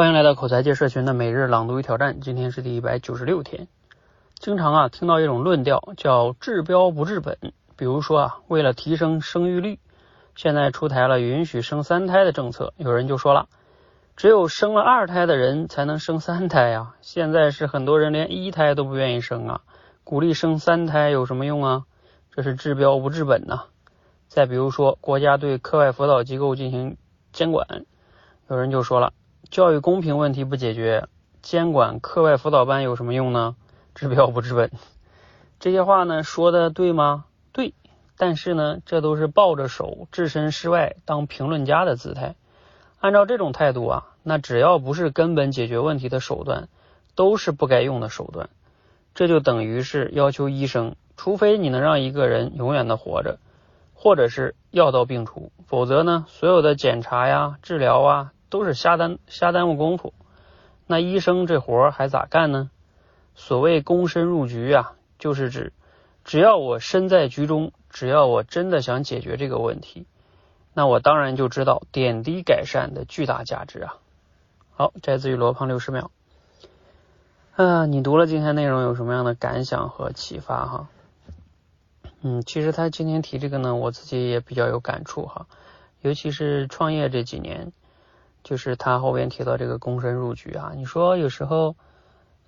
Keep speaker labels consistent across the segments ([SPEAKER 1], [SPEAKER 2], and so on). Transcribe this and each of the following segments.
[SPEAKER 1] 欢迎来到口才界社群的每日朗读与挑战，今天是第一百九十六天。经常啊听到一种论调叫治标不治本，比如说啊为了提升生育率，现在出台了允许生三胎的政策，有人就说了，只有生了二胎的人才能生三胎呀，现在是很多人连一胎都不愿意生啊，鼓励生三胎有什么用啊？这是治标不治本呐。再比如说国家对课外辅导机构进行监管，有人就说了。教育公平问题不解决，监管课外辅导班有什么用呢？治标不治本。这些话呢说的对吗？对，但是呢，这都是抱着手置身事外当评论家的姿态。按照这种态度啊，那只要不是根本解决问题的手段，都是不该用的手段。这就等于是要求医生，除非你能让一个人永远的活着，或者是药到病除，否则呢，所有的检查呀、治疗啊。都是瞎耽瞎耽误功夫，那医生这活还咋干呢？所谓躬身入局啊，就是指只要我身在局中，只要我真的想解决这个问题，那我当然就知道点滴改善的巨大价值啊。好，摘自于罗胖六十秒。啊，你读了今天内容有什么样的感想和启发哈？嗯，其实他今天提这个呢，我自己也比较有感触哈，尤其是创业这几年。就是他后边提到这个躬身入局啊，你说有时候，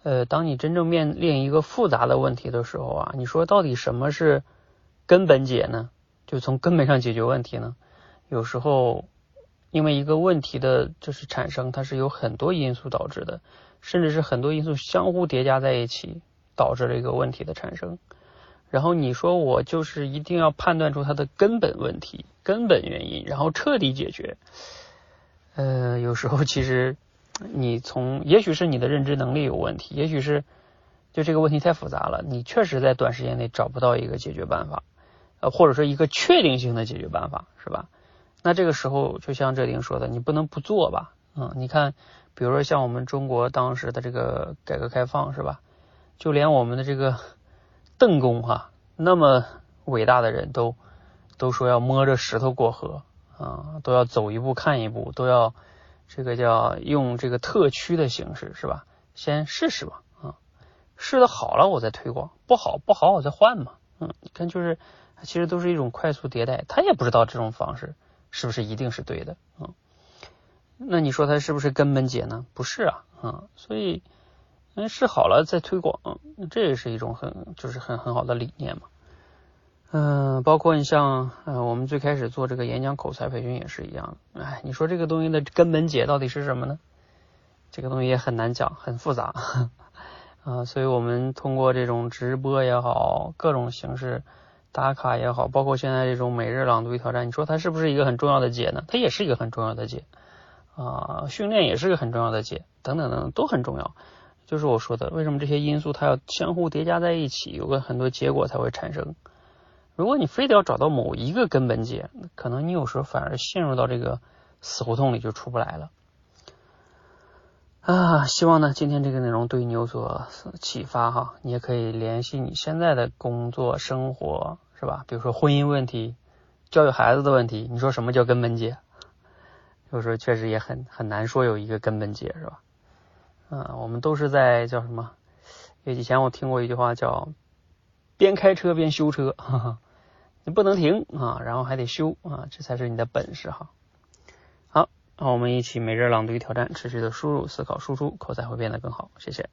[SPEAKER 1] 呃，当你真正面临一个复杂的问题的时候啊，你说到底什么是根本解呢？就从根本上解决问题呢？有时候，因为一个问题的就是产生，它是有很多因素导致的，甚至是很多因素相互叠加在一起导致了一个问题的产生。然后你说我就是一定要判断出它的根本问题、根本原因，然后彻底解决。呃，有时候其实 你从，也许是你的认知能力有问题，也许是就这个问题太复杂了，你确实在短时间内找不到一个解决办法，呃，或者说一个确定性的解决办法，是吧？那这个时候就像这丁说的，你不能不做吧？嗯，你看，比如说像我们中国当时的这个改革开放，是吧？就连我们的这个 邓公哈，那么伟大的人都都说要摸着石头过河。啊，都要走一步看一步，都要这个叫用这个特区的形式，是吧？先试试吧，啊，试的好了我再推广，不好不好我再换嘛，嗯，你看就是其实都是一种快速迭代，他也不知道这种方式是不是一定是对的，嗯，那你说他是不是根本解呢？不是啊，啊，所以嗯试好了再推广，这也是一种很就是很很好的理念嘛。嗯，包括你像，呃，我们最开始做这个演讲口才培训也是一样。哎，你说这个东西的根本解到底是什么呢？这个东西也很难讲，很复杂啊。所以我们通过这种直播也好，各种形式打卡也好，包括现在这种每日朗读挑战，你说它是不是一个很重要的解呢？它也是一个很重要的解啊。训练也是个很重要的解，等等等等都很重要。就是我说的，为什么这些因素它要相互叠加在一起，有个很多结果才会产生。如果你非得要找到某一个根本解，可能你有时候反而陷入到这个死胡同里就出不来了。啊，希望呢今天这个内容对你有所启发哈，你也可以联系你现在的工作生活是吧？比如说婚姻问题、教育孩子的问题，你说什么叫根本解？有时候确实也很很难说有一个根本解是吧？嗯，我们都是在叫什么？以前我听过一句话叫。边开车边修车，哈哈，你不能停啊，然后还得修啊，这才是你的本事哈。好，那我们一起每日朗读与挑战，持续的输入、思考、输出，口才会变得更好。谢谢。